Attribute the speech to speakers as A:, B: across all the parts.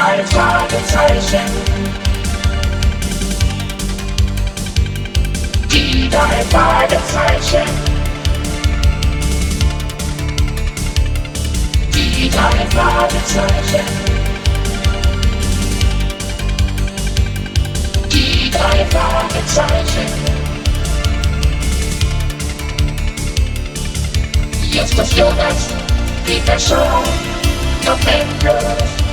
A: drei Fragezeichen. Die drei Fragezeichen. Die drei Fragezeichen. Die drei Fragezeichen. Jetzt das Jonas, Peter Shaw, Tom Endlos.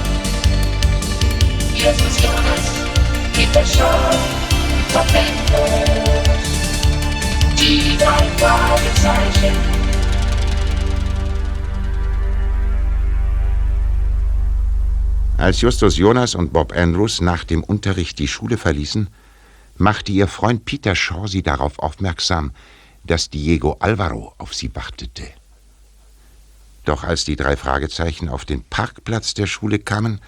A: Peter Shaw, Tom Endlos. Die drei Fragezeichen.
B: Als Justus Jonas und Bob Andrews nach dem Unterricht die Schule verließen, machte ihr Freund Peter Shaw sie darauf aufmerksam, dass Diego Alvaro auf sie wartete. Doch als die drei Fragezeichen auf den Parkplatz der Schule kamen,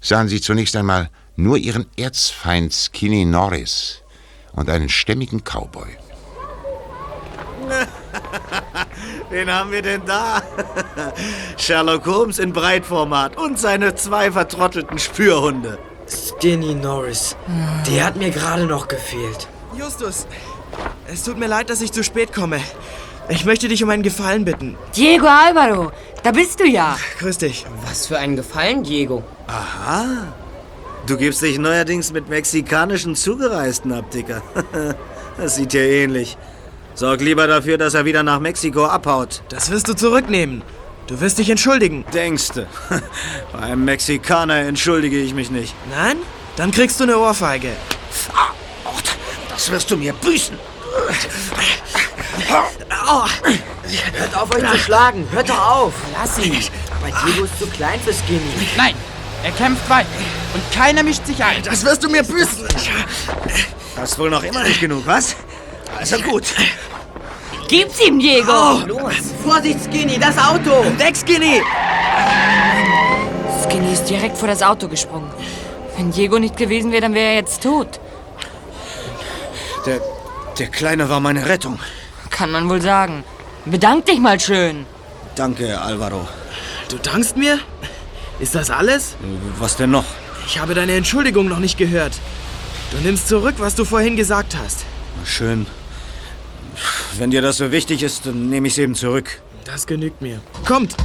B: sahen sie zunächst einmal nur ihren Erzfeind Skinny Norris und einen stämmigen Cowboy.
C: Wen haben wir denn da? Sherlock Holmes in Breitformat und seine zwei vertrottelten Spürhunde.
D: Skinny Norris. Der hat mir gerade noch gefehlt.
E: Justus, es tut mir leid, dass ich zu spät komme. Ich möchte dich um einen Gefallen bitten.
F: Diego Alvaro, da bist du ja.
E: Grüß dich.
D: Was für einen Gefallen, Diego.
C: Aha. Du gibst dich neuerdings mit mexikanischen Zugereisten ab, Dicker. Das sieht dir ähnlich. Sorg lieber dafür, dass er wieder nach Mexiko abhaut.
E: Das wirst du zurücknehmen. Du wirst dich entschuldigen.
C: Denkste. Bei einem Mexikaner entschuldige ich mich nicht.
E: Nein? Dann kriegst du eine Ohrfeige.
C: Das wirst du mir büßen.
D: Hört auf, euch zu schlagen. Hört doch auf. Lass ihn. Aber Diego ist zu klein für Skinny.
G: Nein, er kämpft weiter. Und keiner mischt sich ein.
E: Das wirst du mir büßen.
C: Hast wohl noch immer nicht genug, was? Also gut.
F: Gib's ihm, Diego.
D: Los. Vorsicht, Skinny, das Auto.
E: Weg, Skinny!
F: Skinny ist direkt vor das Auto gesprungen. Wenn Diego nicht gewesen wäre, dann wäre er jetzt tot.
C: Der, der Kleine war meine Rettung.
F: Kann man wohl sagen. Bedank dich mal schön.
C: Danke, Alvaro.
E: Du dankst mir? Ist das alles?
C: Was denn noch?
E: Ich habe deine Entschuldigung noch nicht gehört. Du nimmst zurück, was du vorhin gesagt hast.
C: Schön. Wenn dir das so wichtig ist, dann nehme ich es eben zurück.
E: Das genügt mir. Kommt!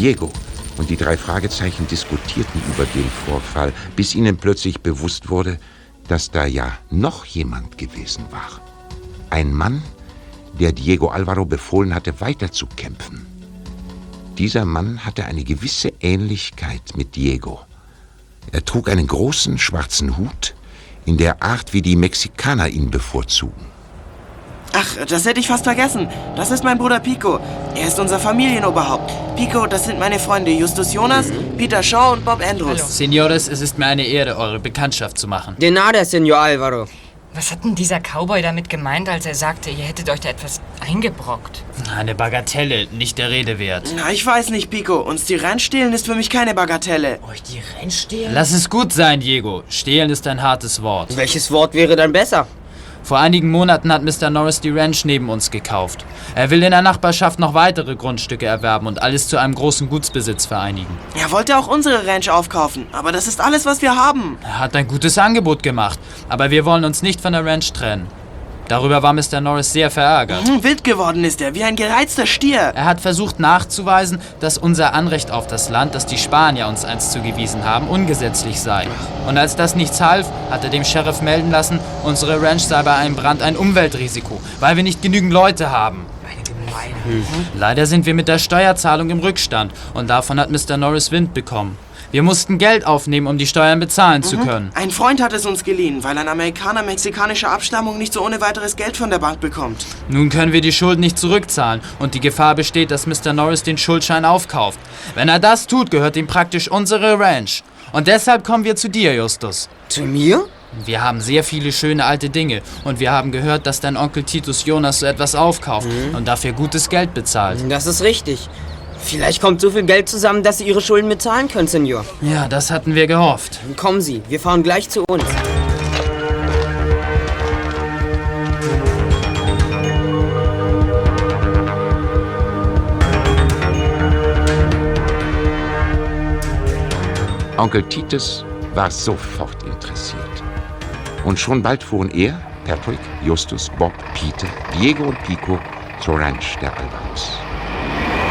B: Diego und die drei Fragezeichen diskutierten über den Vorfall, bis ihnen plötzlich bewusst wurde, dass da ja noch jemand gewesen war. Ein Mann, der Diego Alvaro befohlen hatte, weiterzukämpfen. Dieser Mann hatte eine gewisse Ähnlichkeit mit Diego. Er trug einen großen schwarzen Hut in der Art, wie die Mexikaner ihn bevorzugen.
E: Ach, das hätte ich fast vergessen. Das ist mein Bruder Pico. Er ist unser Familienoberhaupt. Pico, das sind meine Freunde Justus Jonas, Peter Shaw und Bob Andrews.
G: Senores, es ist mir eine Ehre, eure Bekanntschaft zu machen.
D: De nada, Senor Alvaro.
F: Was hat denn dieser Cowboy damit gemeint, als er sagte, ihr hättet euch da etwas eingebrockt?
G: Eine Bagatelle, nicht der Rede wert.
E: Na, ich weiß nicht, Pico. Uns die Ranch stehlen ist für mich keine Bagatelle.
D: Euch die Rennstehlen?
G: Lass es gut sein, Diego. Stehlen ist ein hartes Wort.
D: Welches Wort wäre dann besser?
G: Vor einigen Monaten hat Mr. Norris die Ranch neben uns gekauft. Er will in der Nachbarschaft noch weitere Grundstücke erwerben und alles zu einem großen Gutsbesitz vereinigen.
E: Er wollte auch unsere Ranch aufkaufen. Aber das ist alles, was wir haben.
G: Er hat ein gutes Angebot gemacht, aber wir wollen uns nicht von der Ranch trennen. Darüber war Mr. Norris sehr verärgert.
E: Hm, wild geworden ist er, wie ein gereizter Stier.
G: Er hat versucht nachzuweisen, dass unser Anrecht auf das Land, das die Spanier uns einst zugewiesen haben, ungesetzlich sei. Und als das nichts half, hat er dem Sheriff melden lassen, unsere Ranch sei bei einem Brand ein Umweltrisiko, weil wir nicht genügend Leute haben. Leider sind wir mit der Steuerzahlung im Rückstand und davon hat Mr. Norris Wind bekommen. Wir mussten Geld aufnehmen, um die Steuern bezahlen zu können.
E: Ein Freund hat es uns geliehen, weil ein Amerikaner mexikanischer Abstammung nicht so ohne weiteres Geld von der Bank bekommt.
G: Nun können wir die Schulden nicht zurückzahlen und die Gefahr besteht, dass Mr. Norris den Schuldschein aufkauft. Wenn er das tut, gehört ihm praktisch unsere Ranch. Und deshalb kommen wir zu dir, Justus.
D: Zu mir?
G: Wir haben sehr viele schöne alte Dinge und wir haben gehört, dass dein Onkel Titus Jonas so etwas aufkauft und dafür gutes Geld bezahlt.
D: Das ist richtig. Vielleicht kommt so viel Geld zusammen, dass Sie Ihre Schulden bezahlen können, Senor.
G: Ja, das hatten wir gehofft.
D: Kommen Sie, wir fahren gleich zu uns.
B: Onkel Titus war sofort interessiert. Und schon bald fuhren er, Patrick, Justus, Bob, Peter, Diego und Pico zur Ranch der Alvaros.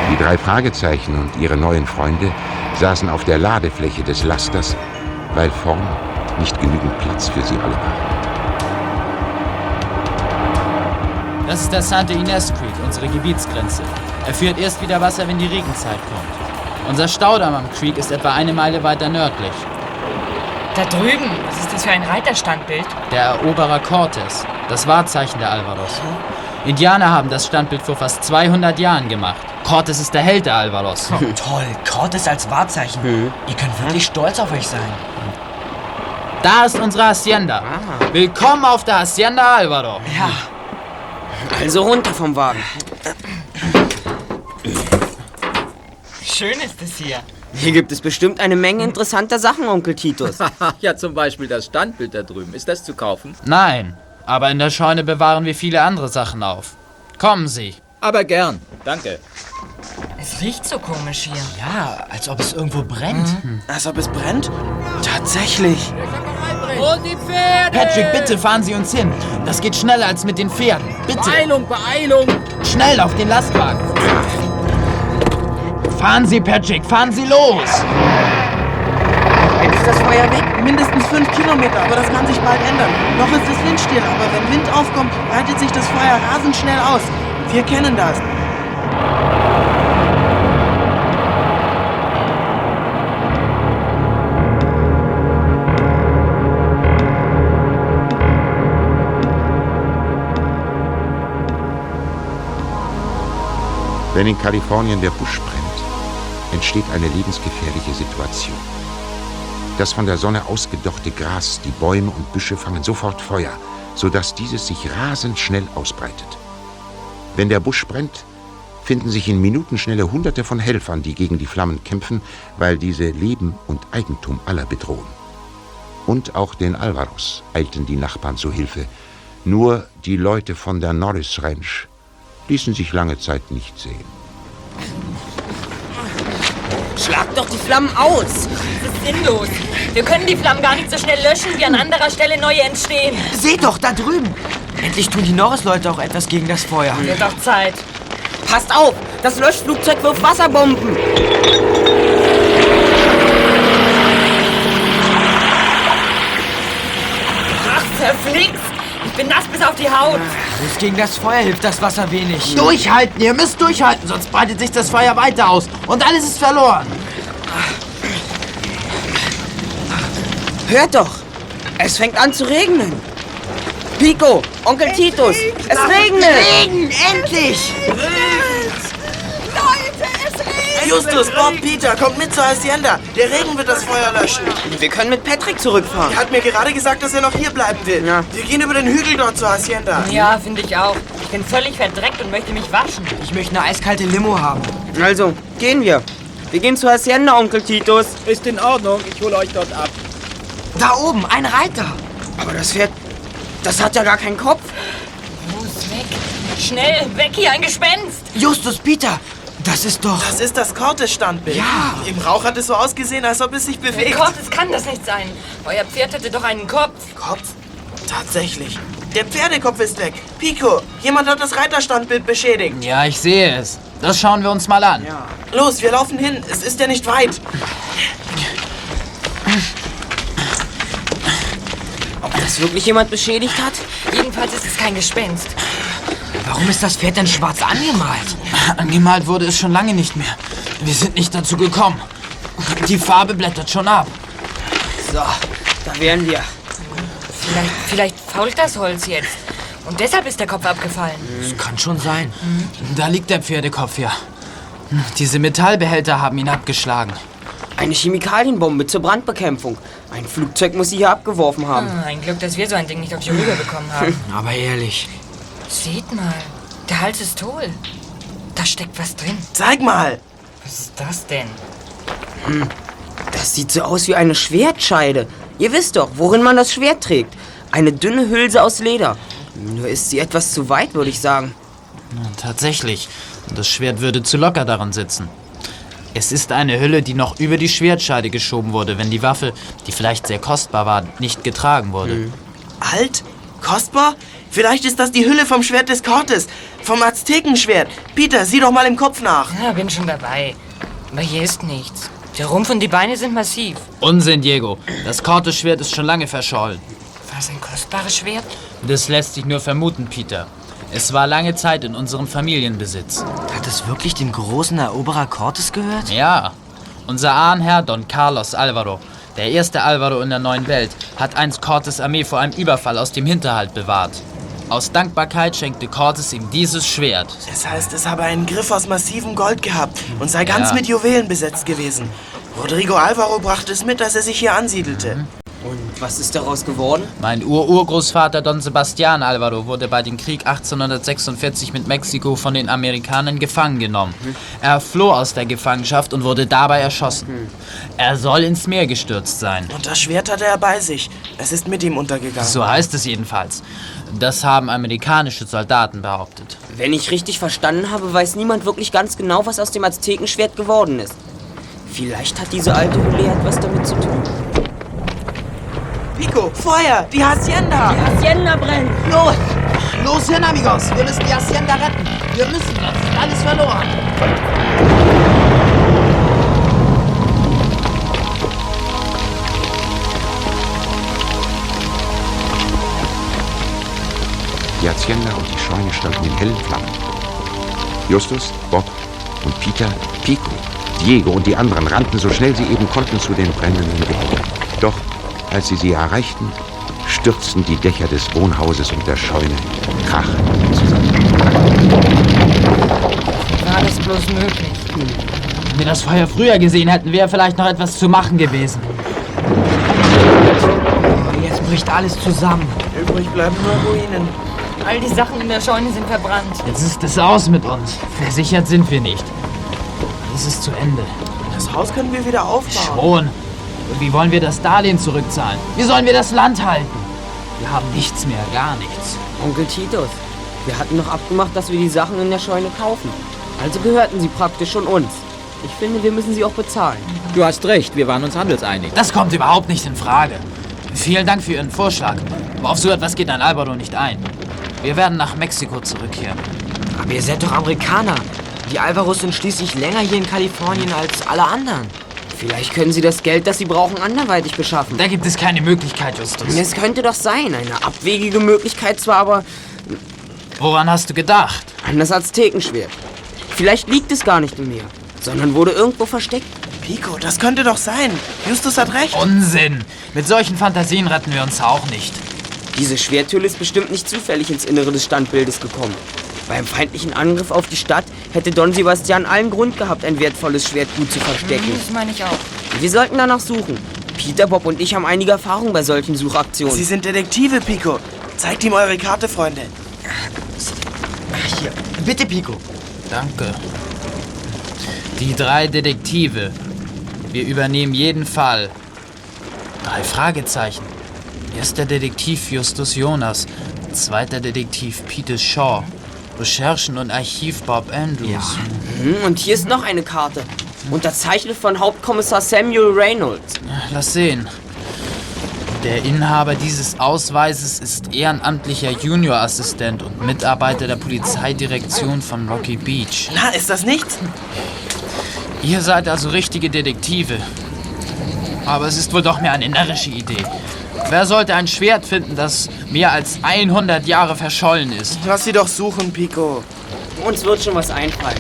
B: Die drei Fragezeichen und ihre neuen Freunde saßen auf der Ladefläche des Lasters, weil vorn nicht genügend Platz für sie alle war.
G: Das ist der Santa Ines Creek, unsere Gebietsgrenze. Er führt erst wieder Wasser, wenn die Regenzeit kommt. Unser Staudamm am Creek ist etwa eine Meile weiter nördlich.
F: Da drüben, was ist das für ein Reiterstandbild?
G: Der Eroberer Cortes, das Wahrzeichen der Alvaros. Indianer haben das Standbild vor fast 200 Jahren gemacht. Cortes ist der Held der Alvaros.
H: Toll, Cortes als Wahrzeichen. Ihr könnt wirklich stolz auf euch sein.
G: Da ist unsere Hacienda. Willkommen auf der Hacienda Alvaro.
H: Ja.
D: Also runter vom Wagen.
F: Schön ist es hier.
D: Hier gibt es bestimmt eine Menge interessanter Sachen, Onkel Titus.
I: ja, zum Beispiel das Standbild da drüben. Ist das zu kaufen?
G: Nein, aber in der Scheune bewahren wir viele andere Sachen auf. Kommen Sie.
I: Aber gern. Danke.
F: Es riecht so komisch hier.
H: Ja, als ob es irgendwo brennt.
E: Als ob es brennt? Tatsächlich.
I: Und die Pferde!
G: Patrick, bitte fahren Sie uns hin. Das geht schneller als mit den Pferden. Bitte.
I: Beeilung, Beeilung!
G: Schnell auf den Lastwagen. Fahren Sie, Patrick, fahren Sie los.
E: Jetzt ist das Feuer weg. Mindestens fünf Kilometer, aber das kann sich bald ändern. Noch ist es windstill, aber wenn Wind aufkommt, breitet sich das Feuer rasend schnell aus. Wir kennen das.
B: Wenn in Kalifornien der Busch brennt, entsteht eine lebensgefährliche Situation. Das von der Sonne ausgedochte Gras, die Bäume und Büsche fangen sofort Feuer, sodass dieses sich rasend schnell ausbreitet. Wenn der Busch brennt, finden sich in Minutenschnelle Hunderte von Helfern, die gegen die Flammen kämpfen, weil diese Leben und Eigentum aller bedrohen. Und auch den Alvaros eilten die Nachbarn zu Hilfe. Nur die Leute von der Norris Ranch ließen sich lange Zeit nicht sehen.
D: Schlag doch die Flammen aus.
F: Das ist sinnlos. Wir können die Flammen gar nicht so schnell löschen, wie an anderer Stelle neue entstehen.
H: Seht doch, da drüben. Endlich tun die Norris-Leute auch etwas gegen das Feuer.
F: Wird doch Zeit.
D: Passt auf, das Löschflugzeug wirft Wasserbomben.
F: Ach, verflixt. Ich bin nass bis auf die Haut.
H: Selbst gegen das Feuer hilft das Wasser wenig.
G: Durchhalten, ihr müsst durchhalten, sonst breitet sich das Feuer weiter aus und alles ist verloren.
D: Hört doch, es fängt an zu regnen. Pico, Onkel Titus, es regnet.
H: Regen, endlich!
E: Justus, Bob, Peter, kommt mit zur Hacienda. Der Regen wird das Feuer löschen.
D: Wir können mit Patrick zurückfahren.
E: Er hat mir gerade gesagt, dass er noch hier bleiben will.
D: Ja.
E: Wir gehen über den Hügel dort zur Hacienda.
F: Ja, finde ich auch. Ich bin völlig verdreckt und möchte mich waschen.
H: Ich möchte eine eiskalte Limo haben.
D: Also, gehen wir. Wir gehen zur Hacienda, Onkel Titus.
I: Ist in Ordnung. Ich hole euch dort ab.
H: Da oben, ein Reiter.
D: Aber das Pferd, das hat ja gar keinen Kopf.
F: Los, weg. Schnell, weg hier, ein Gespenst.
H: Justus, Peter, das ist doch...
E: Das ist das Cortes-Standbild.
H: Ja.
E: Im Rauch hat es so ausgesehen, als ob es sich bewegt.
F: Gott, es kann das nicht sein. Euer Pferd hätte doch einen Kopf.
E: Kopf? Tatsächlich. Der Pferdekopf ist weg. Pico, jemand hat das Reiterstandbild beschädigt.
G: Ja, ich sehe es. Das schauen wir uns mal an.
E: Los, wir laufen hin. Es ist ja nicht weit.
D: Ob das wirklich jemand beschädigt hat?
F: Jedenfalls ist es kein Gespenst.
H: Warum ist das Pferd denn schwarz angemalt?
G: Angemalt wurde es schon lange nicht mehr. Wir sind nicht dazu gekommen. Die Farbe blättert schon ab.
D: So, da wären wir.
F: Vielleicht, vielleicht fault das Holz jetzt. Und deshalb ist der Kopf abgefallen.
H: Das kann schon sein.
G: Da liegt der Pferdekopf ja. Diese Metallbehälter haben ihn abgeschlagen.
D: Eine Chemikalienbombe zur Brandbekämpfung. Ein Flugzeug muss sie hier abgeworfen haben.
F: Ah, Ein Glück, dass wir so ein Ding nicht auf die Rübe bekommen haben.
H: Aber ehrlich.
F: Seht mal, der Hals ist hohl. Da steckt was drin.
E: Zeig mal.
F: Was ist das denn?
D: Das sieht so aus wie eine Schwertscheide. Ihr wisst doch, worin man das Schwert trägt. Eine dünne Hülse aus Leder. Nur ist sie etwas zu weit, würde ich sagen.
G: Tatsächlich. Und das Schwert würde zu locker daran sitzen. Es ist eine Hülle, die noch über die Schwertscheide geschoben wurde, wenn die Waffe, die vielleicht sehr kostbar war, nicht getragen wurde.
E: Alt? Kostbar? Vielleicht ist das die Hülle vom Schwert des Cortes, vom Aztekenschwert. Peter, sieh doch mal im Kopf nach.
F: Ja, bin schon dabei. Aber hier ist nichts. Der Rumpf und die Beine sind massiv.
G: Unsinn, Diego. Das Cortes-Schwert ist schon lange verschollen.
F: War es ein kostbares Schwert?
G: Das lässt sich nur vermuten, Peter. Es war lange Zeit in unserem Familienbesitz.
H: Hat es wirklich dem großen Eroberer Cortes gehört?
G: Ja, unser Ahnherr Don Carlos Alvaro, der erste Alvaro in der neuen Welt, hat einst Cortes Armee vor einem Überfall aus dem Hinterhalt bewahrt. Aus Dankbarkeit schenkte Cortes ihm dieses Schwert.
E: Das heißt, es habe einen Griff aus massivem Gold gehabt und sei ganz
G: Ja.
E: mit Juwelen besetzt gewesen. Rodrigo Alvaro brachte es mit, als er sich hier ansiedelte.
D: Und was ist daraus geworden?
G: Mein Ur-Urgroßvater Don Sebastian Alvaro wurde bei dem Krieg 1846 mit Mexiko von den Amerikanern gefangen genommen. Er floh aus der Gefangenschaft und wurde dabei erschossen. Er soll ins Meer gestürzt sein.
E: Und das Schwert hatte er bei sich. Es ist mit ihm untergegangen.
G: So heißt es jedenfalls. Das haben amerikanische Soldaten behauptet.
D: Wenn ich richtig verstanden habe, weiß niemand wirklich ganz genau, was aus dem Aztekenschwert geworden ist. Vielleicht hat diese alte Hülle etwas damit zu tun.
E: Pico, Feuer! Die Hacienda!
D: Hacienda brennt!
E: Los! Los hin, amigos! Wir müssen die Hacienda retten! Wir müssen, das ist alles verloren!
B: Die Hacienda und die Scheune standen in hellen Flammen. Justus, Bob und Peter, Pico, Diego und die anderen rannten so schnell sie eben konnten zu den brennenden Gebäuden. Doch als sie sie erreichten, stürzten die Dächer des Wohnhauses und der Scheune krachend zusammen.
F: War das bloß möglich?
G: Wenn wir das Feuer früher gesehen hätten, wäre vielleicht noch etwas zu machen gewesen.
H: Jetzt bricht alles zusammen.
E: Übrig bleiben nur Ruinen.
F: All die Sachen in der Scheune sind verbrannt.
G: Jetzt ist es aus mit uns. Versichert sind wir nicht. Es ist zu Ende.
E: Das Haus können wir wieder aufbauen.
G: Schon. Und wie wollen wir das Darlehen zurückzahlen? Wie sollen wir das Land halten? Wir haben nichts mehr, gar nichts.
D: Onkel Titus, wir hatten noch abgemacht, dass wir die Sachen in der Scheune kaufen. Also gehörten sie praktisch schon uns. Ich finde, wir müssen sie auch bezahlen.
I: Du hast recht, wir waren uns handelseinig.
G: Das kommt überhaupt nicht in Frage. Vielen Dank für Ihren Vorschlag. Aber auf so etwas geht ein Alvaro nicht ein. Wir werden nach Mexiko zurückkehren.
H: Aber ihr seid doch Amerikaner. Die Alvaros sind schließlich länger hier in Kalifornien als alle anderen.
D: Vielleicht können sie das Geld, das sie brauchen, anderweitig beschaffen.
G: Da gibt es keine Möglichkeit, Justus.
D: Es könnte doch sein. Eine abwegige Möglichkeit zwar, aber
G: Woran hast du gedacht?
D: an das Aztekenschwert. Vielleicht liegt es gar nicht im Meer, sondern wurde irgendwo versteckt.
E: Pico, das könnte doch sein. Justus hat recht.
G: Unsinn! Mit solchen Fantasien retten wir uns auch nicht.
D: Diese Schwerthülle ist bestimmt nicht zufällig ins Innere des Standbildes gekommen. Beim feindlichen Angriff auf die Stadt hätte Don Sebastian allen Grund gehabt, ein wertvolles Schwert gut zu verstecken.
F: Das meine ich auch.
D: Wir sollten danach suchen. Peter, Bob und ich haben einige Erfahrung bei solchen Suchaktionen.
E: Sie sind Detektive, Pico. Zeigt ihm eure Karte, Freunde.
H: Hier, bitte, Pico.
G: Danke. Die drei Detektive. Wir übernehmen jeden Fall. Drei Fragezeichen. Erster Detektiv Justus Jonas. Zweiter Detektiv Peter Shaw. Recherchen und Archiv Bob Andrews.
D: Hm, und hier ist noch eine Karte. Unterzeichnet von Hauptkommissar Samuel Reynolds.
G: Lass sehen. Der Inhaber dieses Ausweises ist ehrenamtlicher Juniorassistent und Mitarbeiter der Polizeidirektion von Rocky Beach.
E: Na, ist das nichts?
G: Ihr seid also richtige Detektive. Aber es ist wohl doch mehr eine närrische Idee. Wer sollte ein Schwert finden, das mehr als 100 Jahre verschollen ist?
E: Lass sie doch suchen, Pico.
D: Uns wird schon was einfallen.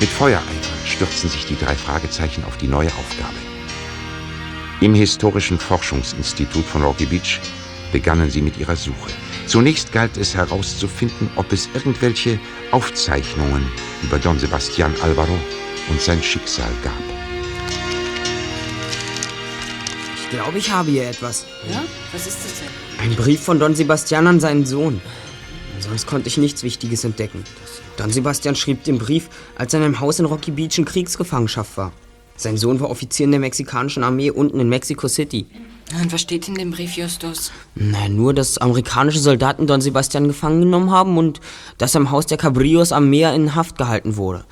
B: Mit Feuereifer stürzten sich die drei Fragezeichen auf die neue Aufgabe. Im Historischen Forschungsinstitut von Rocky Beach begannen sie mit ihrer Suche. Zunächst galt es herauszufinden, ob es irgendwelche Aufzeichnungen über Don Sebastian Alvaro und sein Schicksal gab.
D: Ich glaube, ich habe hier etwas.
F: Ja? Was ist das denn?
D: Ein Brief von Don Sebastian an seinen Sohn. Sonst konnte ich nichts Wichtiges entdecken. Don Sebastian schrieb den Brief, als er in einem Haus in Rocky Beach in Kriegsgefangenschaft war. Sein Sohn war Offizier in der mexikanischen Armee unten in Mexico City.
F: Und was steht in dem Brief, Justus?
D: Na, nur, dass amerikanische Soldaten Don Sebastian gefangen genommen haben und dass er im Haus der Cabrillos am Meer in Haft gehalten wurde.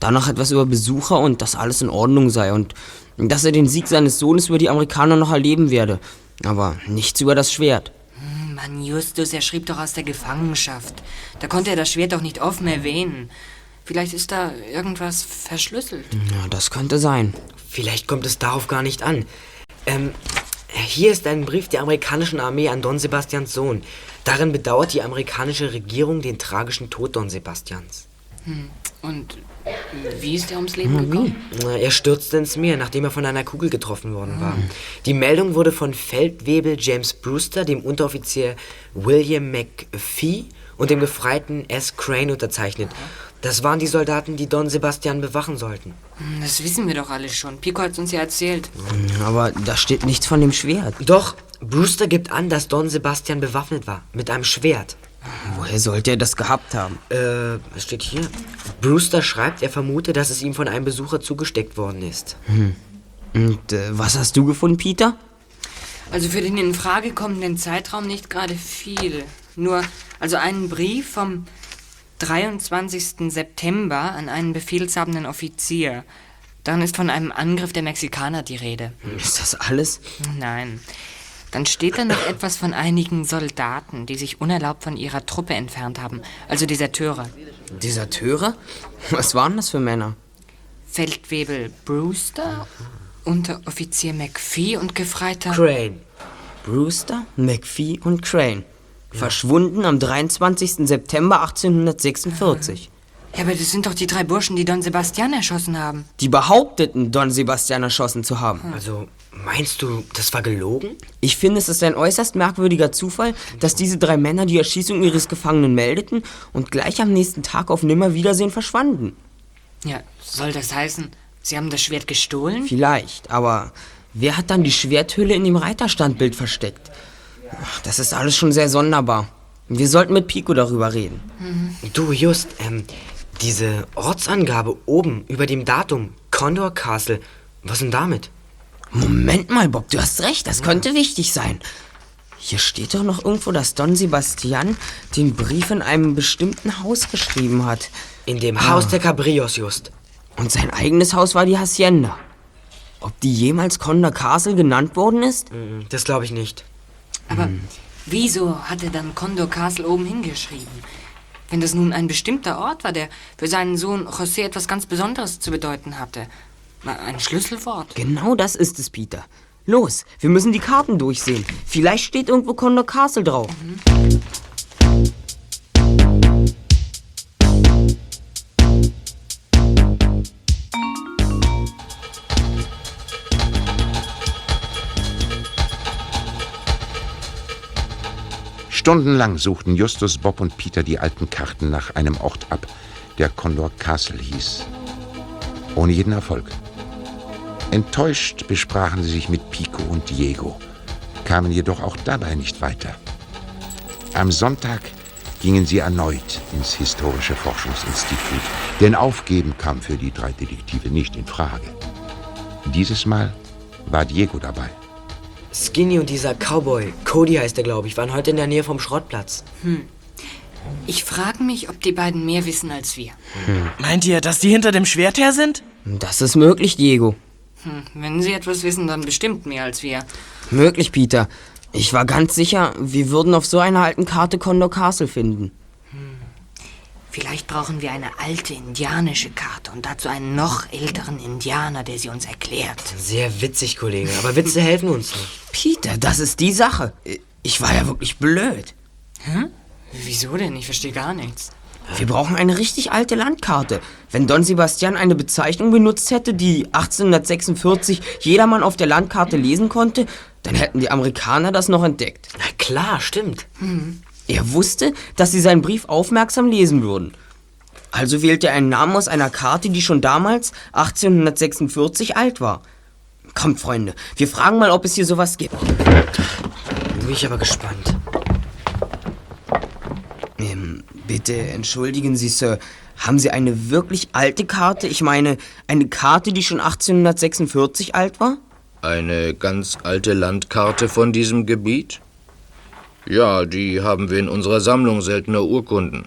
D: Dann noch etwas über Besucher und dass alles in Ordnung sei und dass er den Sieg seines Sohnes über die Amerikaner noch erleben werde. Aber nichts über das Schwert.
F: Hm, Mann, Justus, er schrieb doch aus der Gefangenschaft. Da konnte er das Schwert doch nicht offen erwähnen. Vielleicht ist da irgendwas verschlüsselt.
D: Ja, das könnte sein.
H: Vielleicht kommt es darauf gar nicht an. Ähm, hier ist ein Brief der amerikanischen Armee an Don Sebastians Sohn. Darin bedauert die amerikanische Regierung den tragischen Tod Don Sebastians.
F: Hm. Und wie ist er ums Leben gekommen?
H: Na, Er stürzte ins Meer, nachdem er von einer Kugel getroffen worden war. Die Meldung wurde von Feldwebel James Brewster, dem Unteroffizier William McPhee und dem Gefreiten S. Crane unterzeichnet. Das waren die Soldaten, die Don Sebastian bewachen sollten.
F: Hm, Das wissen wir doch alle schon. Pico hat uns ja erzählt.
D: Aber da steht nichts von dem Schwert.
H: Doch, Brewster gibt an, dass Don Sebastian bewaffnet war. Mit einem Schwert.
D: Woher sollte er das gehabt haben?
H: Äh, was steht hier? Brewster schreibt, er vermute, dass es ihm von einem Besucher zugesteckt worden ist.
D: Und äh, was hast du gefunden, Peter?
F: Also für den in Frage kommenden Zeitraum nicht gerade viel. Nur, also einen Brief vom 23. September an einen befehlshabenden Offizier. Darin ist von einem Angriff der Mexikaner die Rede.
D: Ist das alles?
F: Nein. Dann steht da noch etwas von einigen Soldaten, die sich unerlaubt von ihrer Truppe entfernt haben. Also Deserteure.
D: Deserteure? Was waren das für Männer?
F: Feldwebel Brewster, Unteroffizier McPhee und Gefreiter...
H: Crane.
D: Brewster, McPhee und Crane. Verschwunden am 23. September 1846.
F: Ja, aber das sind doch die drei Burschen, die Don Sebastian erschossen haben.
D: Die behaupteten, Don Sebastian erschossen zu haben.
H: Also, meinst du, das war gelogen?
D: Ich finde, es ist ein äußerst merkwürdiger Zufall, dass diese drei Männer die Erschießung ihres Gefangenen meldeten und gleich am nächsten Tag auf Nimmerwiedersehen verschwanden.
F: Ja, soll das heißen, sie haben das Schwert gestohlen?
D: Vielleicht, aber wer hat dann die Schwerthülle in dem Reiterstandbild versteckt? Das ist alles schon sehr sonderbar. Wir sollten mit Pico darüber reden.
H: Du, Just, ähm, diese Ortsangabe oben über dem Datum, Condor Castle, was denn damit?
D: Moment mal, Bob, du hast recht, das könnte wichtig sein. Hier steht doch noch irgendwo, dass Don Sebastian den Brief in einem bestimmten Haus geschrieben hat.
H: In dem Haus der Cabrillos, Just.
D: Und sein eigenes Haus war die Hacienda. Ob die jemals Condor Castle genannt worden ist?
H: Mm, Das glaube ich nicht.
F: Aber wieso hat er dann Condor Castle oben hingeschrieben? Wenn das nun ein bestimmter Ort war, der für seinen Sohn José etwas ganz Besonderes zu bedeuten hatte. Ein Schlüsselwort.
D: Genau das ist es, Peter. Los, wir müssen die Karten durchsehen. Vielleicht steht irgendwo Condor Castle drauf.
B: Stundenlang suchten Justus, Bob und Peter die alten Karten nach einem Ort ab, der Condor Castle hieß. Ohne jeden Erfolg. Enttäuscht besprachen sie sich mit Pico und Diego, kamen jedoch auch dabei nicht weiter. Am Sonntag gingen sie erneut ins Historische Forschungsinstitut, denn aufgeben kam für die drei Detektive nicht in Frage. Dieses Mal war Diego dabei.
H: Skinny und dieser Cowboy, Cody heißt er, glaube ich, waren heute in der Nähe vom Schrottplatz.
F: Ich frage mich, ob die beiden mehr wissen als wir.
E: Meint ihr, dass die hinter dem Schwert her sind?
D: Das ist möglich, Diego.
F: Hm, wenn sie etwas wissen, dann bestimmt mehr als wir.
D: Möglich, Peter. Ich war ganz sicher, wir würden auf so einer alten Karte Condor Castle finden.
F: Vielleicht brauchen wir eine alte indianische Karte und dazu einen noch älteren Indianer, der sie uns erklärt.
H: Sehr witzig, Kollege, aber Witze helfen uns nicht.
D: Peter, das ist die Sache. Ich war ja wirklich blöd.
F: Wieso denn? Ich verstehe gar nichts.
D: Wir brauchen eine richtig alte Landkarte. Wenn Don Sebastian eine Bezeichnung benutzt hätte, die 1846 jedermann auf der Landkarte lesen konnte, dann hätten die Amerikaner das noch entdeckt.
H: Na klar, stimmt.
D: Er wusste, dass sie seinen Brief aufmerksam lesen würden. Also wählte er einen Namen aus einer Karte, die schon damals, 1846, alt war. Kommt, Freunde, wir fragen mal, ob es hier sowas gibt.
H: Bin ich aber gespannt.
D: Ähm, bitte entschuldigen Sie, Sir. Haben Sie eine wirklich alte Karte? Ich meine, eine Karte, die schon 1846 alt war?
J: Eine ganz alte Landkarte von diesem Gebiet? Ja, die haben wir in unserer Sammlung seltener Urkunden.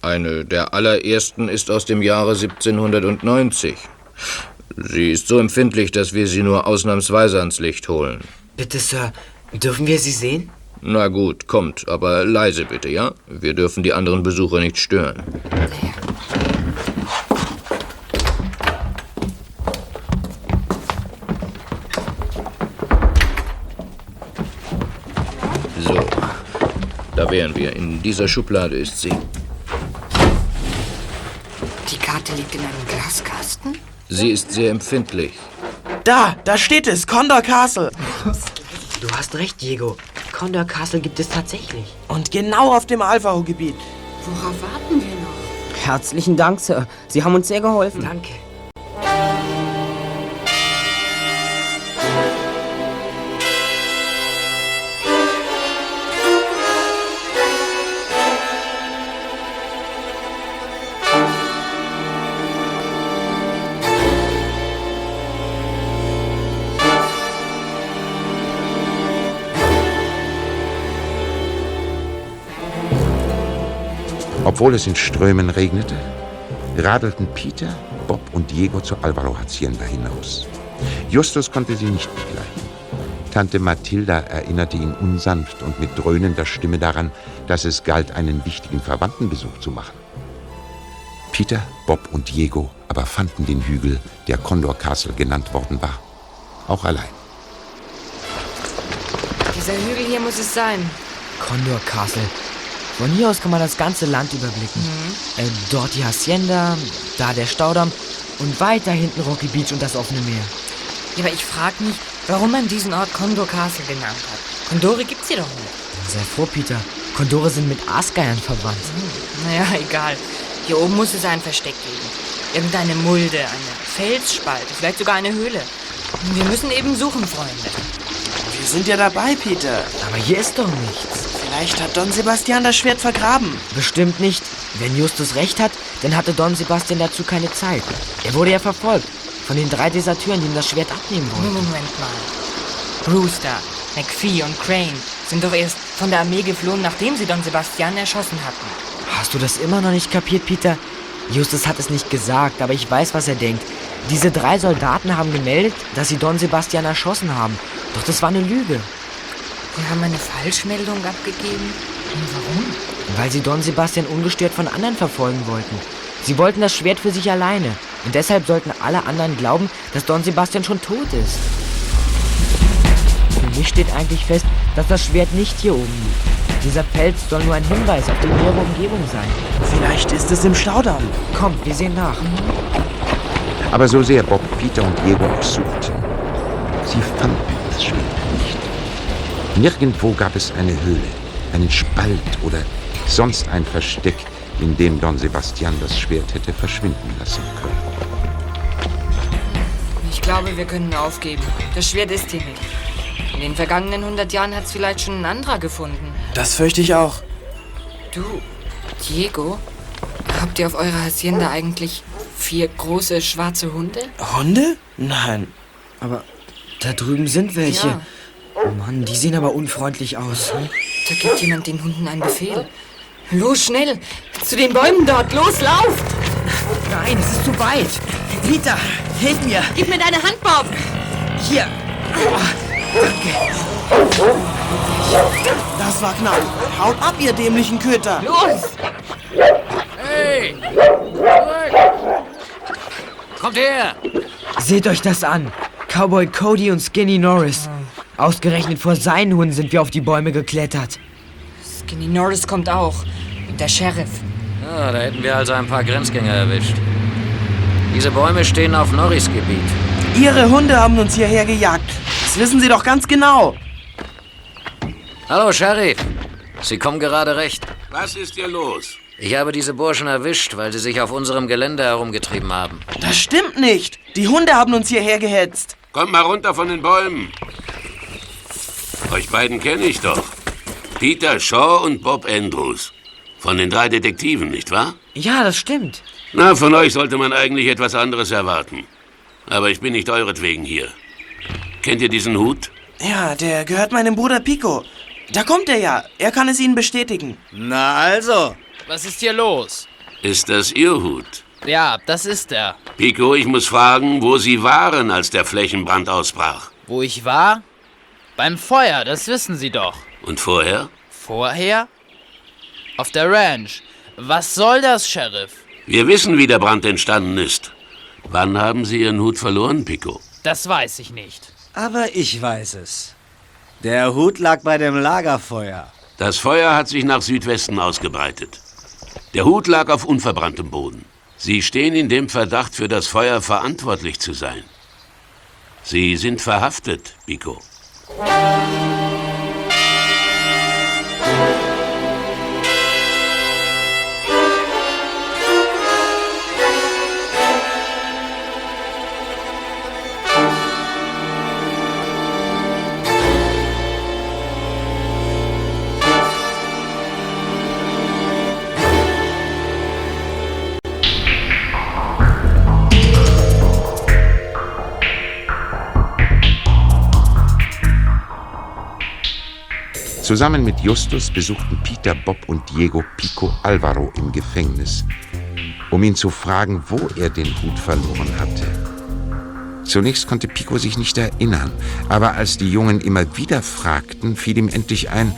J: Eine der allerersten ist aus dem Jahre 1790. Sie ist so empfindlich, dass wir sie nur ausnahmsweise ans Licht holen.
H: Bitte, Sir, dürfen wir sie sehen?
J: Na gut, kommt, aber leise bitte, ja? Wir dürfen die anderen Besucher nicht stören. So, da wären wir. In dieser Schublade ist sie.
F: Die Karte liegt in einem Glaskasten?
J: Sie ist sehr empfindlich.
E: Da, da steht es, Condor Castle.
H: Du hast recht, Diego. Condor Castle gibt es tatsächlich.
E: Und genau auf dem Alpha-Gebiet.
F: Worauf warten wir noch?
D: Herzlichen Dank, Sir. Sie haben uns sehr geholfen.
H: Danke.
B: Obwohl es in Strömen regnete, radelten Peter, Bob und Diego zur Alvaro Hacienda hinaus. Justus konnte sie nicht begleiten. Tante Mathilda erinnerte ihn unsanft und mit dröhnender Stimme daran, dass es galt, einen wichtigen Verwandtenbesuch zu machen. Peter, Bob und Diego aber fanden den Hügel, der Condor Castle genannt worden war, auch allein.
F: Dieser Hügel hier muss es sein.
H: Condor Castle. Von hier aus kann man das ganze Land überblicken. Äh, dort die Hacienda, da der Staudamm und weiter hinten Rocky Beach und das offene Meer.
F: Ja, aber ich frage mich, warum man diesen Ort Condor Castle genannt hat. Kondore gibt's hier doch nicht.
H: Sei froh, Peter. Kondore sind mit Aasgeiern verwandt.
F: Naja, egal. Hier oben muss es ein Versteck geben. Irgendeine Mulde, eine Felsspalte, vielleicht sogar eine Höhle. Wir müssen eben suchen, Freunde.
E: Wir sind ja dabei, Peter.
H: Aber hier ist doch nichts.
E: Vielleicht hat Don Sebastian das Schwert vergraben.
H: Bestimmt nicht. Wenn Justus recht hat, dann hatte Don Sebastian dazu keine Zeit. Er wurde ja verfolgt. Von den drei Deserteuren, die ihm das Schwert abnehmen wollten.
F: Moment mal. Brewster, McPhee und Crane sind doch erst von der Armee geflohen, nachdem sie Don Sebastian erschossen hatten.
H: Hast du das immer noch nicht kapiert, Peter? Justus hat es nicht gesagt, aber ich weiß, was er denkt. Diese drei Soldaten haben gemeldet, dass sie Don Sebastian erschossen haben. Doch das war eine Lüge.
F: Sie haben eine Falschmeldung abgegeben? Und warum?
H: Weil sie Don Sebastian ungestört von anderen verfolgen wollten. Sie wollten das Schwert für sich alleine. Und deshalb sollten alle anderen glauben, dass Don Sebastian schon tot ist. Für mich steht eigentlich fest, dass das Schwert nicht hier oben liegt. Dieser Fels soll nur ein Hinweis auf die nähere Umgebung sein.
E: Vielleicht ist es im Staudamm.
H: Kommt, wir sehen nach.
B: Aber so sehr Bob, Peter und Diego auch suchten, sie fanden das Schwert. Nirgendwo gab es eine Höhle, einen Spalt oder sonst ein Versteck, in dem Don Sebastian das Schwert hätte verschwinden lassen können.
F: Ich glaube, wir können aufgeben. Das Schwert ist hier nicht. In den vergangenen 100 Jahren hat es vielleicht schon ein anderer gefunden.
E: Das fürchte ich auch.
F: Du, Diego, habt ihr auf eurer Hacienda eigentlich vier große schwarze Hunde?
E: Hunde? Nein.
H: Aber da drüben sind welche.
F: Ja.
H: Oh Mann, die sehen aber unfreundlich aus.
F: Da gibt jemand den Hunden einen Befehl. Los, schnell! Zu den Bäumen dort! Los, lauft!
H: Nein, es ist zu weit. Peter, hilf mir.
F: Gib mir deine Hand, Bob!
H: Hier.
E: Das war knapp. Haut ab, ihr dämlichen Köter.
F: Los!
I: Hey! Zurück! Kommt her!
H: Seht euch das an. Cowboy Cody und Skinny Norris. Ausgerechnet vor seinen Hunden sind wir auf die Bäume geklettert.
F: Skinny Norris kommt auch. Und der Sheriff.
I: Ja, da hätten wir also ein paar Grenzgänger erwischt. Diese Bäume stehen auf Norris Gebiet.
E: Ihre Hunde haben uns hierher gejagt. Das wissen Sie doch ganz genau.
I: Hallo, Sheriff. Sie kommen gerade recht.
K: Was ist hier los?
I: Ich habe diese Burschen erwischt, weil sie sich auf unserem Gelände herumgetrieben haben.
E: Das stimmt nicht. Die Hunde haben uns hierher gehetzt.
K: Kommt mal runter von den Bäumen. Euch beiden kenne ich doch. Peter Shaw und Bob Andrews. Von den drei Detektiven, nicht wahr?
H: Ja, das stimmt.
K: Na, von euch sollte man eigentlich etwas anderes erwarten. Aber ich bin nicht euretwegen hier. Kennt ihr diesen Hut?
E: Ja, der gehört meinem Bruder Pico. Da kommt er ja. Er kann es Ihnen bestätigen.
C: Na also.
G: Was ist hier los?
K: Ist das Ihr Hut?
G: Ja, das ist er.
K: Pico, ich muss fragen, wo Sie waren, als der Flächenbrand ausbrach.
G: Wo ich war? Beim Feuer, das wissen Sie doch.
K: Und vorher?
G: Vorher? Auf der Ranch. Was soll das, Sheriff?
K: Wir wissen, wie der Brand entstanden ist. Wann haben Sie Ihren Hut verloren, Pico?
G: Das weiß ich nicht.
C: Aber ich weiß es. Der Hut lag bei dem Lagerfeuer.
K: Das Feuer hat sich nach Südwesten ausgebreitet. Der Hut lag auf unverbranntem Boden. Sie stehen in dem Verdacht, für das Feuer verantwortlich zu sein. Sie sind verhaftet, Pico.
B: Música Zusammen mit Justus besuchten Peter, Bob und Diego Pico Alvaro im Gefängnis, um ihn zu fragen, wo er den Hut verloren hatte. Zunächst konnte Pico sich nicht erinnern, aber als die Jungen immer wieder fragten, fiel ihm endlich ein,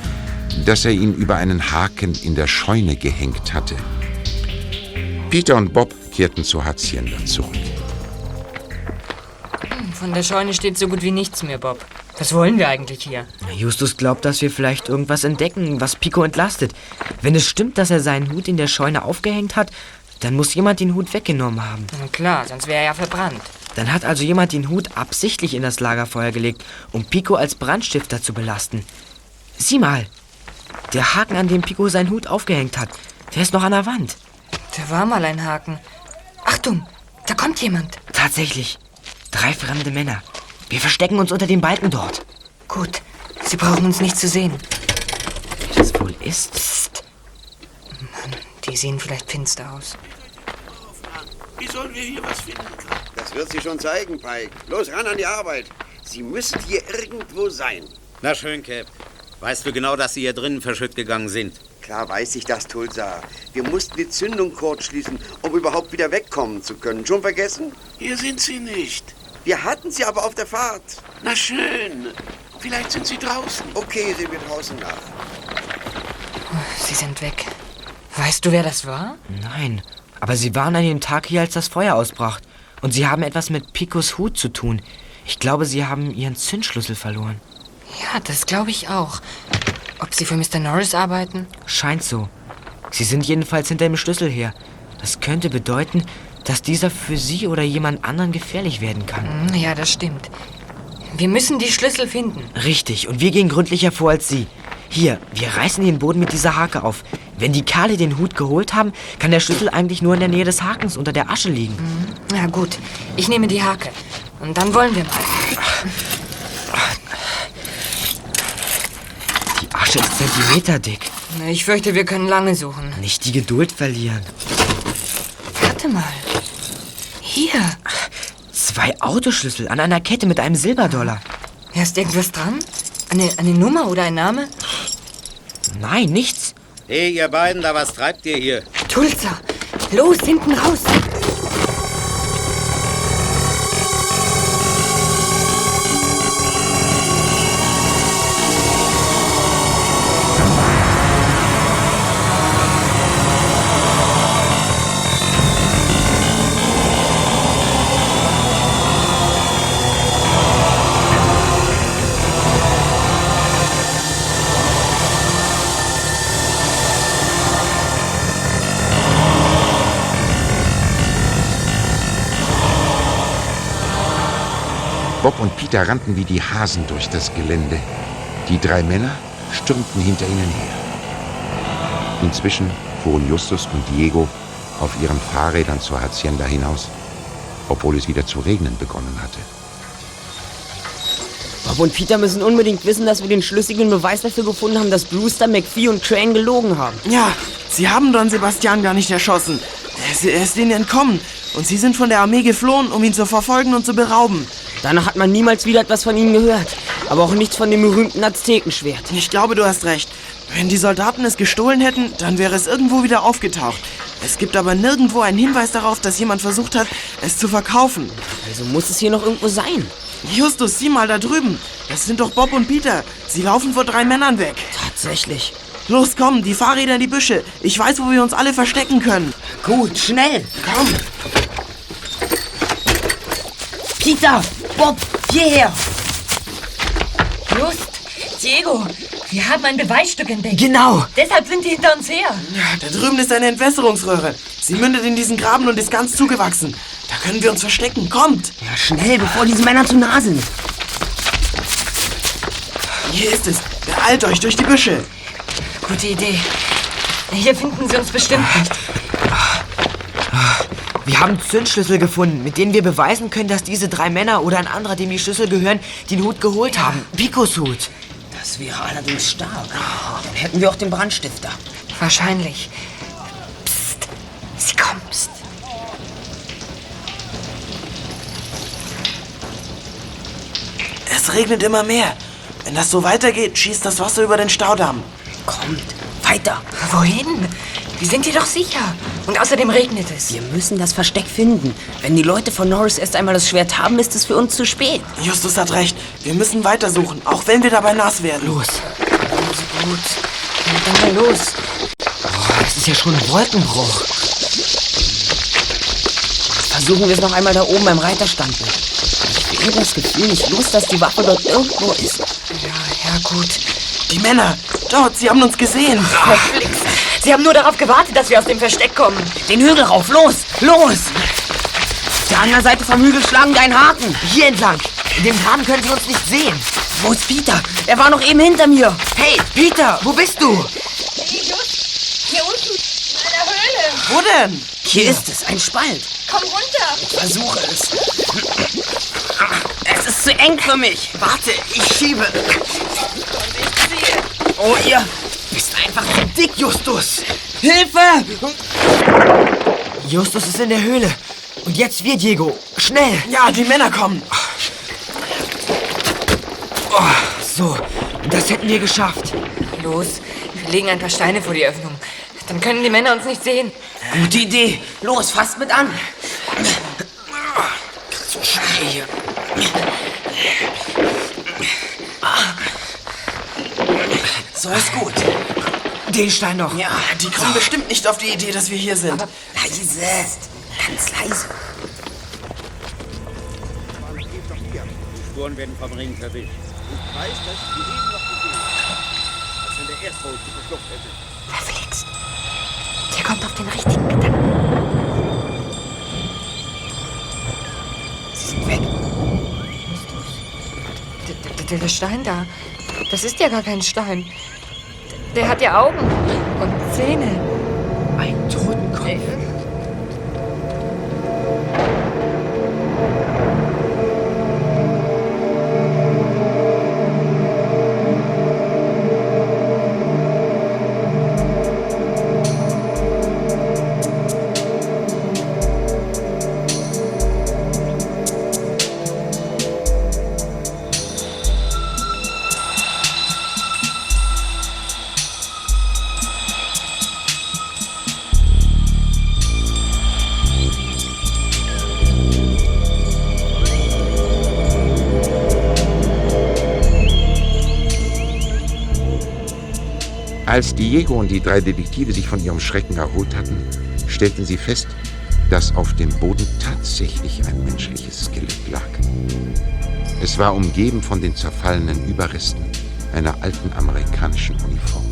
B: dass er ihn über einen Haken in der Scheune gehängt hatte. Peter und Bob kehrten zur Hacienda zurück.
F: Von der Scheune steht so gut wie nichts mehr, Bob. Was wollen wir eigentlich hier?
H: Justus glaubt, dass wir vielleicht irgendwas entdecken, was Pico entlastet. Wenn es stimmt, dass er seinen Hut in der Scheune aufgehängt hat, dann muss jemand den Hut weggenommen haben.
F: Na klar, sonst wäre er ja verbrannt.
H: Dann hat also jemand den Hut absichtlich in das Lagerfeuer gelegt, um Pico als Brandstifter zu belasten. Sieh mal, der Haken, an dem Pico seinen Hut aufgehängt hat, der ist noch an der Wand.
F: Da war mal ein Haken. Achtung, da kommt jemand.
H: Tatsächlich, drei fremde Männer. Wir verstecken uns unter den Balken dort.
F: Gut, sie brauchen uns nicht zu sehen.
H: Wer das wohl ist?
F: Psst. Mann, die sehen vielleicht finster aus.
K: Wie sollen wir hier was finden?
L: Das wird sich schon zeigen, Pike. Los, ran an die Arbeit. Sie müssen hier irgendwo sein.
M: Na schön, Cap. Weißt du genau, dass sie hier drinnen verschütt gegangen sind?
L: Klar weiß ich das, Tulsa. Wir mussten die Zündung kurzschließen, um überhaupt wieder wegkommen zu können. Schon vergessen?
K: Hier sind sie nicht.
L: Wir hatten sie aber auf der Fahrt.
K: Na schön. Vielleicht sind sie draußen.
L: Okay, sehen wir draußen nach.
F: Sie sind weg. Weißt du, wer das war?
H: Nein, aber sie waren an dem Tag hier, als das Feuer ausbrach. Und sie haben etwas mit Picos Hut zu tun. Ich glaube, sie haben ihren Zündschlüssel verloren.
F: Ja, das glaube ich auch. Ob sie für Mr. Norris arbeiten?
H: Scheint so. Sie sind jedenfalls hinter dem Schlüssel her. Das könnte bedeuten, dass dieser für sie oder jemand anderen gefährlich werden kann.
F: Hm, Ja, das stimmt. Wir müssen die Schlüssel finden.
H: Richtig, und wir gehen gründlicher vor als Sie. Hier, wir reißen den Boden mit dieser Hake auf. Wenn die Kerle den Hut geholt haben, kann der Schlüssel eigentlich nur in der Nähe des Hakens unter der Asche liegen.
F: Na gut, ich nehme die Hake. Und dann wollen wir mal.
H: Die Asche ist zentimeterdick.
F: Ich fürchte, wir können lange suchen.
H: Nicht die Geduld verlieren.
F: Warte mal. Hier.
H: Zwei Autoschlüssel an einer Kette mit einem Silberdollar.
F: Ja, ist irgendwas dran? Eine, eine Nummer oder ein Name?
H: Nein, nichts.
M: Hey, ihr beiden, da was treibt ihr hier?
F: Tulsa! Los, hinten raus!
B: Peter rannten wie die Hasen durch das Gelände. Die drei Männer stürmten hinter ihnen her. Inzwischen fuhren Justus und Diego auf ihren Fahrrädern zur Hacienda hinaus, obwohl es wieder zu regnen begonnen hatte.
D: Bob und Peter müssen unbedingt wissen, dass wir den schlüssigen Beweis dafür gefunden haben, dass Brewster, McPhee und Crane gelogen haben.
E: Ja, sie haben Don Sebastian gar nicht erschossen. Er er ist ihnen entkommen. Und sie sind von der Armee geflohen, um ihn zu verfolgen und zu berauben.
D: Danach hat man niemals wieder etwas von ihnen gehört. Aber auch nichts von dem berühmten Aztekenschwert.
E: Ich glaube, du hast recht. Wenn die Soldaten es gestohlen hätten, dann wäre es irgendwo wieder aufgetaucht. Es gibt aber nirgendwo einen Hinweis darauf, dass jemand versucht hat, es zu verkaufen.
D: Also muss es hier noch irgendwo sein.
E: Justus, sieh mal da drüben. Das sind doch Bob und Peter. Sie laufen vor drei Männern weg.
D: Tatsächlich.
E: Los, komm, die Fahrräder in die Büsche. Ich weiß, wo wir uns alle verstecken können.
D: Gut, schnell.
E: Komm.
D: Peter, Bob, hierher.
F: Just, Diego, wir haben ein Beweisstück entdeckt.
D: Genau.
F: Deshalb sind die hinter uns her.
E: Ja, da drüben ist eine Entwässerungsröhre. Sie mündet in diesen Graben und ist ganz zugewachsen. Da können wir uns verstecken. Kommt!
D: Ja, schnell, bevor diese Männer zu nah sind.
E: Hier ist es. Beeilt euch durch die Büsche.
F: Gute Idee. Hier finden sie uns bestimmt nicht.
H: Wir haben Zündschlüssel gefunden, mit denen wir beweisen können, dass diese drei Männer oder ein anderer, dem die Schlüssel gehören, den Hut geholt haben. Picos Hut.
D: Das wäre allerdings stark. Dann hätten wir auch den Brandstifter.
F: Wahrscheinlich. Psst. Sie kommen. Psst.
E: Es regnet immer mehr. Wenn das so weitergeht, schießt das Wasser über den Staudamm.
D: Kommt, weiter.
F: Wohin? Wir sind hier doch sicher. Und außerdem regnet es.
D: Wir müssen das Versteck finden. Wenn die Leute von Norris erst einmal das Schwert haben, ist es für uns zu spät.
E: Justus hat recht. Wir müssen weitersuchen, auch wenn wir dabei nass werden.
H: Los.
F: Also gut. Dann mal los.
H: Das ist ja schon ein Wolkenbruch.
D: Versuchen wir es noch einmal da oben beim Reiterstand. Ich habe das Gefühl nicht los, dass die Waffe dort irgendwo ist.
E: Ja, ja, gut. Die Männer, dort, sie haben uns gesehen.
F: Verflixt. Sie haben nur darauf gewartet, dass wir aus dem Versteck kommen.
D: Den Hügel rauf, los, los! Auf der anderen Seite vom Hügel schlagen die einen Haken.
H: Hier entlang. In dem Graben können sie uns nicht sehen.
D: Wo ist Peter? Er war noch eben hinter mir.
H: Hey, Peter, wo bist du?
N: Hier unten, in einer Höhle.
E: Wo denn?
D: Hier ist es, ein Spalt.
N: Komm runter.
D: Versuche es. Es ist zu eng für mich.
H: Warte, ich schiebe.
D: Oh, ihr
H: Bist einfach zu dick, Justus.
D: Hilfe!
H: Justus ist in der Höhle. Und jetzt wir, Diego. Schnell.
E: Ja, die Männer kommen.
H: Oh, so, das hätten wir geschafft.
F: Los, wir legen ein paar Steine vor die Öffnung. Dann können die Männer uns nicht sehen.
D: Gute Idee. Los, fasst mit an.
H: So schnell hier.
E: So ist gut.
H: Den Stein noch.
E: Ja, die kommen bestimmt nicht auf die Idee, dass wir hier sind.
D: Leise. Ganz leise.
M: Die Spuren werden vom Ring verwischt. Ich weiß, dass ich die eben noch gesehen habe. Als wenn der Erdpol sich geschluckt hätte.
F: Verflixt. Der kommt auf den richtigen Gedanken. Sie sind weg. Der, der, der Stein da, das ist ja gar kein Stein. Der hat ja Augen und Zähne.
B: Als Diego und die drei Detektive sich von ihrem Schrecken erholt hatten, stellten sie fest, dass auf dem Boden tatsächlich ein menschliches Skelett lag. Es war umgeben von den zerfallenen Überresten einer alten amerikanischen Uniform.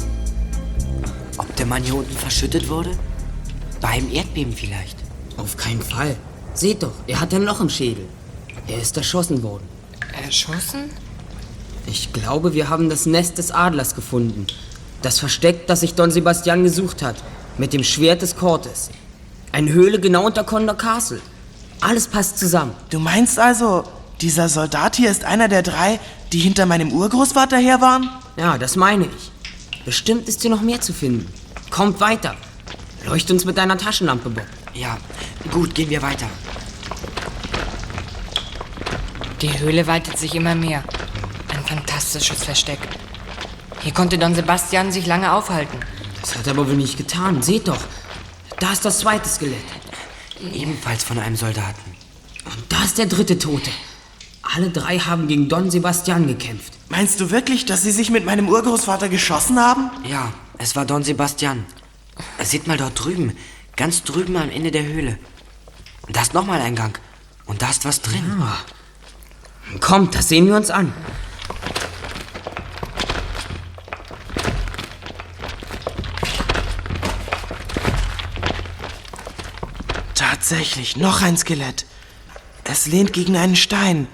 H: Ob der Mann hier unten verschüttet wurde? Bei einem Erdbeben vielleicht.
D: Auf keinen Fall. Seht doch, er hat ein Loch im Schädel. Er ist erschossen worden.
F: Erschossen?
D: Ich glaube, wir haben das Nest des Adlers gefunden. Das Versteck, das sich Don Sebastian gesucht hat. Mit dem Schwert des Cortes. Eine Höhle genau unter Condor Castle. Alles passt zusammen.
E: Du meinst also, dieser Soldat hier ist einer der drei, die hinter meinem Urgroßvater her waren?
D: Ja, das meine ich. Bestimmt ist hier noch mehr zu finden. Kommt weiter. Leucht uns mit deiner Taschenlampe, Bob.
H: Ja, gut, gehen wir weiter.
F: Die Höhle weitet sich immer mehr. Ein fantastisches Versteck. Hier konnte Don Sebastian sich lange aufhalten.
D: Das hat er aber wohl nicht getan. Seht doch. Da ist das zweite Skelett.
H: Ebenfalls von einem Soldaten.
D: Und da ist der dritte Tote. Alle drei haben gegen Don Sebastian gekämpft.
E: Meinst du wirklich, dass sie sich mit meinem Urgroßvater geschossen haben?
H: Ja, es war Don Sebastian. Seht mal dort drüben. Ganz drüben am Ende der Höhle. Da ist nochmal ein Gang. Und da ist was drin.
D: Ja. Kommt, das sehen wir uns an.
E: Tatsächlich, noch ein Skelett. Es lehnt gegen einen Stein.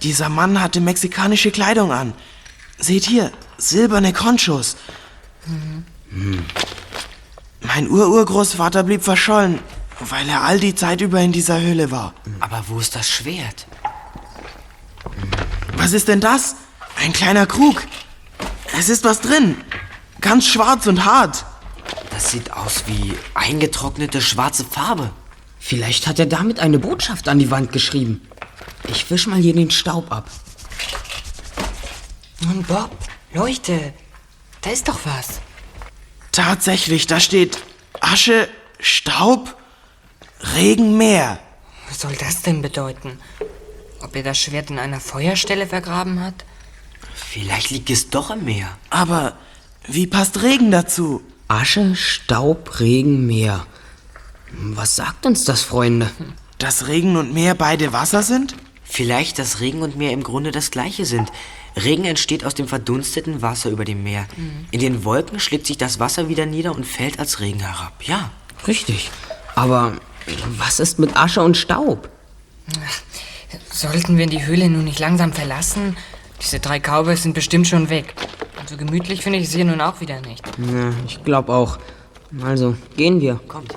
E: Dieser Mann hatte mexikanische Kleidung an. Seht hier, silberne Conchos.
H: Hm.
E: Mein Ururgroßvater blieb verschollen, weil er all die Zeit über in dieser Höhle war.
H: Aber wo ist das Schwert?
E: Was ist denn das? Ein kleiner Krug. Es ist was drin. Ganz schwarz und hart.
H: Das sieht aus wie eingetrocknete schwarze Farbe.
D: Vielleicht hat er damit eine Botschaft an die Wand geschrieben. Ich wisch mal hier den Staub ab.
F: Und Bob, leuchte. Da ist doch was.
E: Tatsächlich, da steht Asche, Staub, Regen, Meer.
F: Was soll das denn bedeuten? Ob er das Schwert in einer Feuerstelle vergraben hat?
H: Vielleicht liegt es doch im Meer.
E: Aber wie passt Regen dazu?
D: Asche, Staub, Regen, Meer. Was sagt uns das, Freunde?
E: Dass Regen und Meer beide Wasser sind?
H: Vielleicht, dass Regen und Meer im Grunde das gleiche sind. Regen entsteht aus dem verdunsteten Wasser über dem Meer.
F: Mhm.
H: In den Wolken schlägt sich das Wasser wieder nieder und fällt als Regen herab. Ja.
D: Richtig. Aber was ist mit Asche und Staub?
F: Sollten wir die Höhle nun nicht langsam verlassen? Diese drei Cowboys sind bestimmt schon weg. Und so gemütlich finde ich es hier nun auch wieder nicht.
D: Ja, ich glaube auch. Also, gehen wir.
H: Kommt.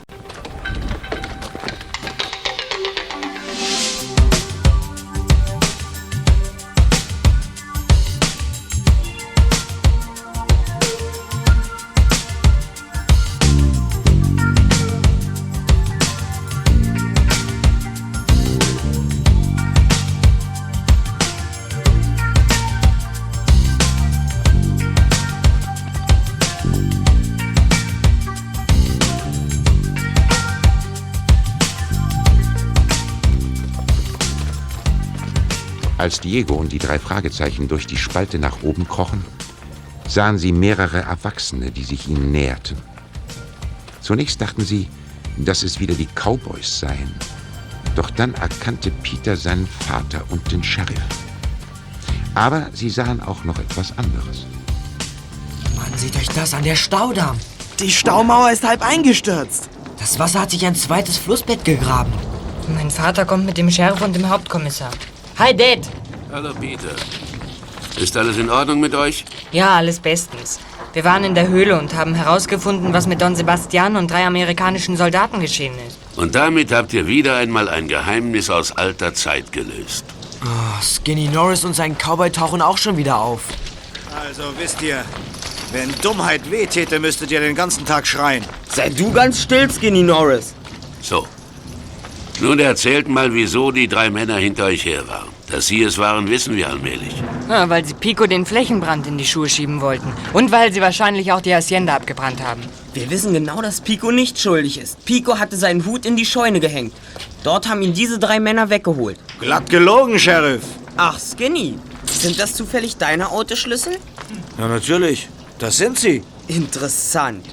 B: Als Diego und die drei Fragezeichen durch die Spalte nach oben krochen, sahen sie mehrere Erwachsene, die sich ihnen näherten. Zunächst dachten sie, dass es wieder die Cowboys seien. Doch dann erkannte Peter seinen Vater und den Sheriff. Aber sie sahen auch noch etwas anderes.
H: Mann, seht euch das an, der Staudamm.
E: Die Staumauer ist halb eingestürzt.
H: Das Wasser hat sich ein zweites Flussbett gegraben.
F: Mein Vater kommt mit dem Sheriff und dem Hauptkommissar. Hi, Dad.
K: Hallo, Peter. Ist alles in Ordnung mit euch?
F: Ja, alles bestens. Wir waren in der Höhle und haben herausgefunden, was mit Don Sebastian und drei amerikanischen Soldaten geschehen ist.
K: Und damit habt ihr wieder einmal ein Geheimnis aus alter Zeit gelöst.
H: Oh, Skinny Norris und sein Cowboy tauchen auch schon wieder auf.
C: Also wisst ihr, wenn Dummheit wehtäte, müsstet ihr den ganzen Tag schreien.
D: Sei du ganz still, Skinny Norris.
K: So. Nun erzählt mal, wieso die drei Männer hinter euch her waren. Dass sie es waren, wissen wir allmählich.
F: Ja, weil sie Pico den Flächenbrand in die Schuhe schieben wollten. Und weil sie wahrscheinlich auch die Hacienda abgebrannt haben.
D: Wir wissen genau, dass Pico nicht schuldig ist. Pico hatte seinen Hut in die Scheune gehängt. Dort haben ihn diese drei Männer weggeholt.
C: Glatt gelogen, Sheriff.
D: Ach, Skinny. Sind das zufällig deine Autoschlüssel?
C: Ja, natürlich. Das sind sie.
D: Interessant.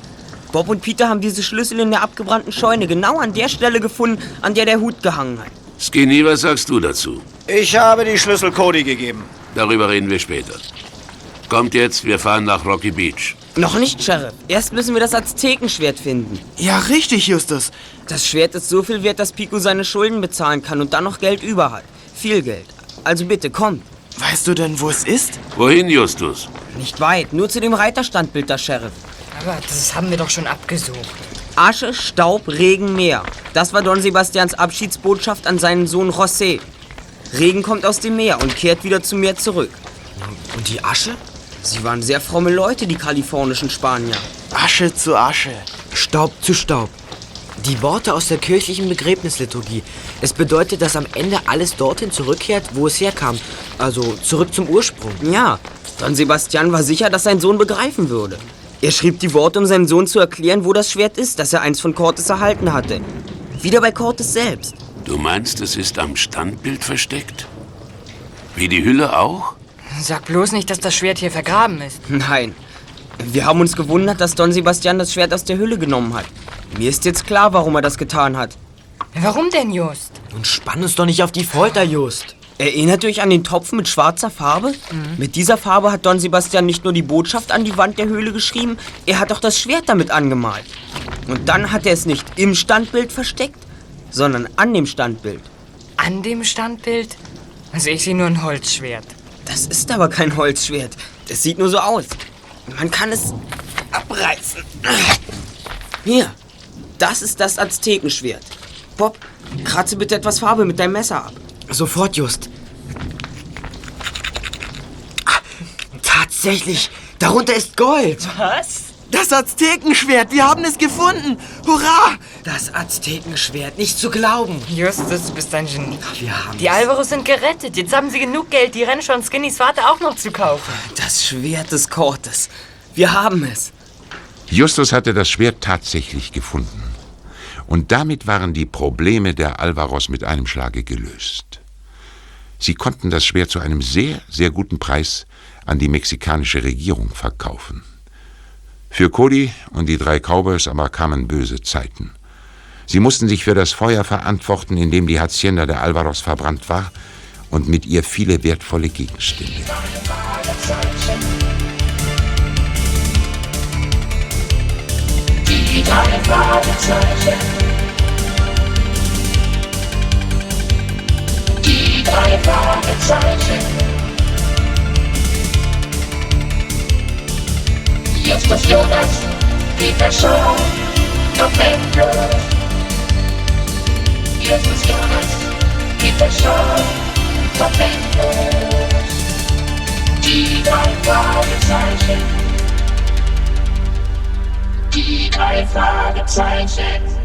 D: Bob und Peter haben diese Schlüssel in der abgebrannten Scheune genau an der Stelle gefunden, an der der Hut gehangen hat.
K: Skinny, was sagst du dazu?
C: Ich habe die Schlüssel Cody gegeben.
K: Darüber reden wir später. Kommt jetzt, wir fahren nach Rocky Beach.
D: Noch nicht, Sheriff. Erst müssen wir das Aztekenschwert finden.
E: Ja, richtig, Justus.
D: Das Schwert ist so viel wert, dass Pico seine Schulden bezahlen kann und dann noch Geld über hat. Viel Geld. Also bitte, kommt.
E: Weißt du denn, wo es ist?
K: Wohin, Justus?
D: Nicht weit, nur zu dem Reiterstandbild der Sheriff.
F: Aber das haben wir doch schon abgesucht.
D: Asche, Staub, Regen, Meer. Das war Don Sebastians Abschiedsbotschaft an seinen Sohn José. Regen kommt aus dem Meer und kehrt wieder zum Meer zurück.
H: Und die Asche?
D: Sie waren sehr fromme Leute, die kalifornischen Spanier.
E: Asche zu Asche.
H: Staub zu Staub. Die Worte aus der kirchlichen Begräbnisliturgie. Es bedeutet, dass am Ende alles dorthin zurückkehrt, wo es herkam. Also zurück zum Ursprung.
D: Ja, Don Sebastian war sicher, dass sein Sohn begreifen würde. Er schrieb die Worte, um seinem Sohn zu erklären, wo das Schwert ist, das er einst von Cortes erhalten hatte. Wieder bei Cortes selbst.
K: Du meinst, es ist am Standbild versteckt? Wie die Hülle auch?
F: Sag bloß nicht, dass das Schwert hier vergraben ist.
D: Nein. Wir haben uns gewundert, dass Don Sebastian das Schwert aus der Hülle genommen hat. Mir ist jetzt klar, warum er das getan hat.
F: Warum denn, Just?
H: Und spann uns doch nicht auf die Folter, Just.
D: Erinnert euch an den Topf mit schwarzer Farbe? Mit dieser Farbe hat Don Sebastian nicht nur die Botschaft an die Wand der Höhle geschrieben, er hat auch das Schwert damit angemalt. Und dann hat er es nicht im Standbild versteckt, sondern an dem Standbild.
F: An dem Standbild? Also ich sehe nur ein Holzschwert.
D: Das ist aber kein Holzschwert. Das sieht nur so aus. Man kann es abreißen. Hier, das ist das Aztekenschwert. Bob, kratze bitte etwas Farbe mit deinem Messer ab.
H: Sofort, Just. Ah, tatsächlich, darunter ist Gold.
F: Was?
E: Das Aztekenschwert, wir haben es gefunden. Hurra!
H: Das Aztekenschwert, nicht zu glauben.
F: Justus, du bist ein Genie.
H: Wir haben
F: Die Alvaros sind gerettet. Jetzt haben sie genug Geld, die Ranch von Skinnys Vater auch noch zu kaufen.
D: Das Schwert des Cortes. Wir haben es.
B: Justus hatte das Schwert tatsächlich gefunden. Und damit waren die Probleme der Alvaros mit einem Schlage gelöst. Sie konnten das Schwert zu einem sehr, sehr guten Preis an die mexikanische Regierung verkaufen. Für Cody und die drei Cowboys aber kamen böse Zeiten. Sie mussten sich für das Feuer verantworten, in dem die Hacienda der Alvaros verbrannt war und mit ihr viele wertvolle Gegenstände.
A: Die drei Fragezeichen. Die drei Fragezeichen. Justus Jonas, Peter Shaw, November. Justus Jonas, Peter Shaw, November. Die drei Fragezeichen. Die drei Fragezeichen.